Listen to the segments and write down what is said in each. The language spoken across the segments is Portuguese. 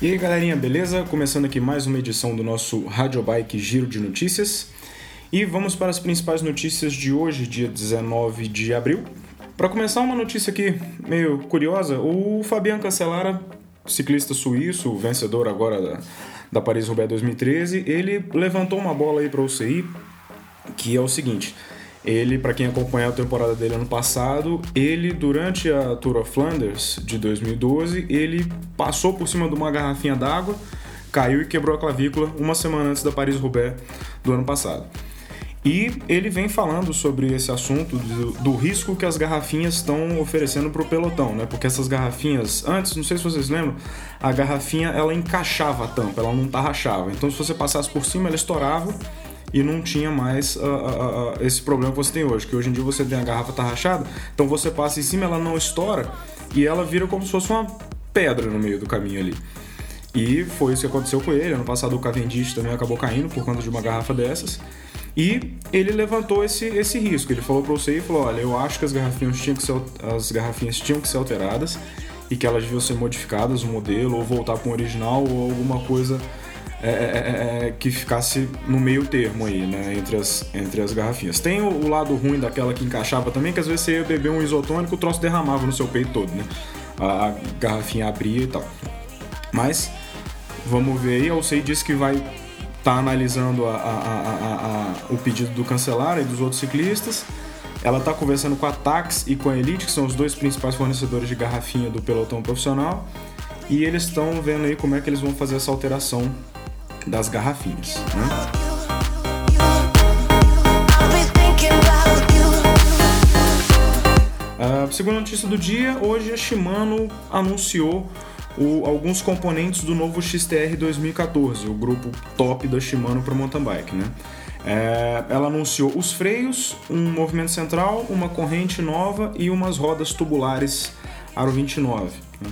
E aí galerinha, beleza? Começando aqui mais uma edição do nosso Radio Bike Giro de Notícias. E vamos para as principais notícias de hoje, dia 19 de abril. Para começar, uma notícia aqui meio curiosa: o Fabian Cancellara, ciclista suíço, vencedor agora da, da Paris-Roubaix 2013, ele levantou uma bola aí para o UCI, que é o seguinte. Ele, para quem acompanhou a temporada dele ano passado, ele durante a Tour of Flanders de 2012, ele passou por cima de uma garrafinha d'água, caiu e quebrou a clavícula uma semana antes da Paris-Roubaix do ano passado. E ele vem falando sobre esse assunto do, do risco que as garrafinhas estão oferecendo para o pelotão, né? Porque essas garrafinhas, antes, não sei se vocês lembram, a garrafinha ela encaixava a tampa, ela não tarrachava. Então, se você passasse por cima, ela estourava e não tinha mais uh, uh, uh, esse problema que você tem hoje, que hoje em dia você tem a garrafa tá rachada, então você passa em cima, ela não estoura e ela vira como se fosse uma pedra no meio do caminho ali. E foi isso que aconteceu com ele. Ano passado o Cavendish também acabou caindo por conta de uma garrafa dessas. E ele levantou esse, esse risco. Ele falou para você e falou: olha, eu acho que as garrafinhas tinham que ser, as garrafinhas tinham que ser alteradas e que elas deviam ser modificadas, o modelo, ou voltar para o original, ou alguma coisa é é, é, é, que ficasse no meio termo aí, né? Entre as, entre as garrafinhas. Tem o, o, lado ruim daquela que encaixava também, que às vezes você ia beber um isotônico, o troço derramava no seu peito todo, né? A, a garrafinha abria e tal. Mas, vamos ver aí. A UCI disse que vai estar tá analisando a, a, o pedido do cancelar e dos outros ciclistas. Ela está conversando com a Tax e com a Elite, que são os dois principais fornecedores de garrafinha do pelotão profissional. E eles estão vendo aí como é que eles vão fazer essa alteração das garrafinhas. Né? A segunda notícia do dia, hoje a Shimano anunciou o, alguns componentes do novo XTR 2014, o grupo top da Shimano para mountain bike. Né? É, ela anunciou os freios, um movimento central, uma corrente nova e umas rodas tubulares Aro 29. Né?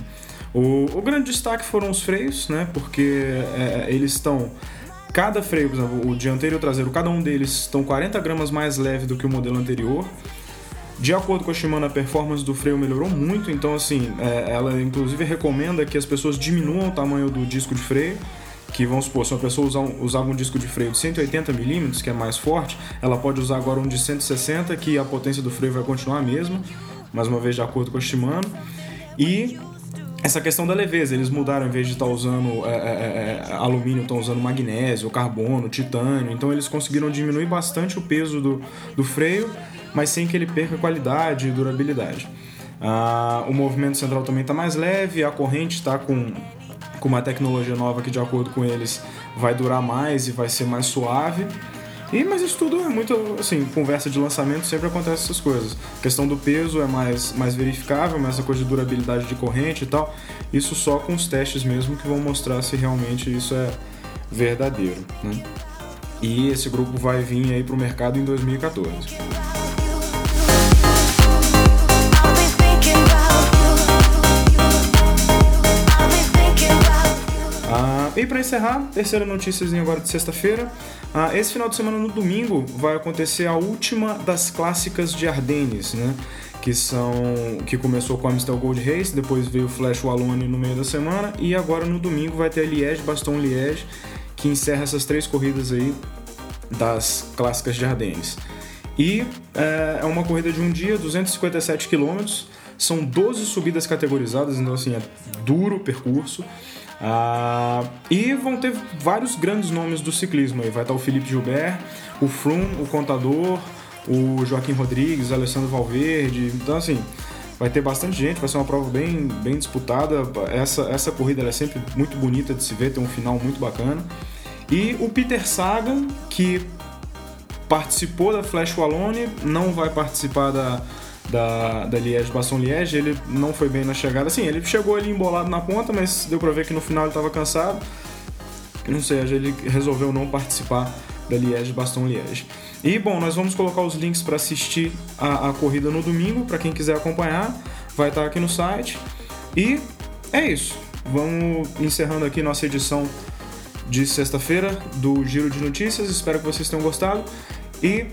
O, o grande destaque foram os freios, né? Porque é, eles estão cada freio, por exemplo, o dianteiro e o traseiro, cada um deles estão 40 gramas mais leve do que o modelo anterior. De acordo com a Shimano, a performance do freio melhorou muito, então assim, é, ela inclusive recomenda que as pessoas diminuam o tamanho do disco de freio, que vamos supor, se uma pessoa usar usava um disco de freio de 180mm, que é mais forte, ela pode usar agora um de 160, que a potência do freio vai continuar a mesma, mais uma vez de acordo com a Shimano. E essa questão da leveza, eles mudaram, em vez de estar tá usando é, é, é, é alumínio, estão usando magnésio, carbono, titânio, então eles conseguiram diminuir bastante o peso do, do freio, mas sem que ele perca qualidade e durabilidade. Ah, o movimento central também está mais leve, a corrente está com, com uma tecnologia nova que, de acordo com eles, vai durar mais e vai ser mais suave. E, mas isso tudo é muito, assim, conversa de lançamento sempre acontece essas coisas. A questão do peso é mais, mais verificável, mas essa coisa de durabilidade de corrente e tal, isso só com os testes mesmo que vão mostrar se realmente isso é verdadeiro, né? E esse grupo vai vir aí para o mercado em 2014. E para encerrar, terceira notícia agora de sexta-feira. Ah, esse final de semana, no domingo, vai acontecer a última das clássicas de Ardennes, né? Que são. que começou com a Amstel Gold Race, depois veio o Flash Wallone no meio da semana, e agora no domingo vai ter a Liège Baston Liège, que encerra essas três corridas aí das clássicas de Ardennes. E é, é uma corrida de um dia, 257 quilômetros, são 12 subidas categorizadas, então assim, é duro o percurso. Ah, e vão ter vários grandes nomes do ciclismo aí. Vai estar o Felipe Gilbert, o Froome, o Contador, o Joaquim Rodrigues, Alessandro Valverde. Então, assim, vai ter bastante gente, vai ser uma prova bem, bem disputada. Essa, essa corrida é sempre muito bonita de se ver, tem um final muito bacana. E o Peter Sagan, que participou da Flash Wallone, não vai participar da, da, da Liège Baston Liège, ele não foi bem na chegada. Assim, ele chegou ali embolado na ponta, mas deu pra ver que no final ele estava cansado. Não sei, ele resolveu não participar da Liège Baston Liège. E bom, nós vamos colocar os links para assistir a, a, corrida no domingo, para quem quiser acompanhar, vai estar aqui no site. E é isso. Vamos encerrando aqui nossa edição de sexta-feira do Giro de Notícias. Espero que vocês tenham gostado. E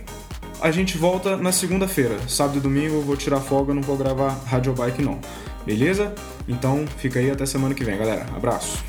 a gente volta na segunda-feira. Sábado e domingo eu vou tirar folga, não vou gravar Radio Bike não. Beleza? Então fica aí até semana que vem, galera. Abraço.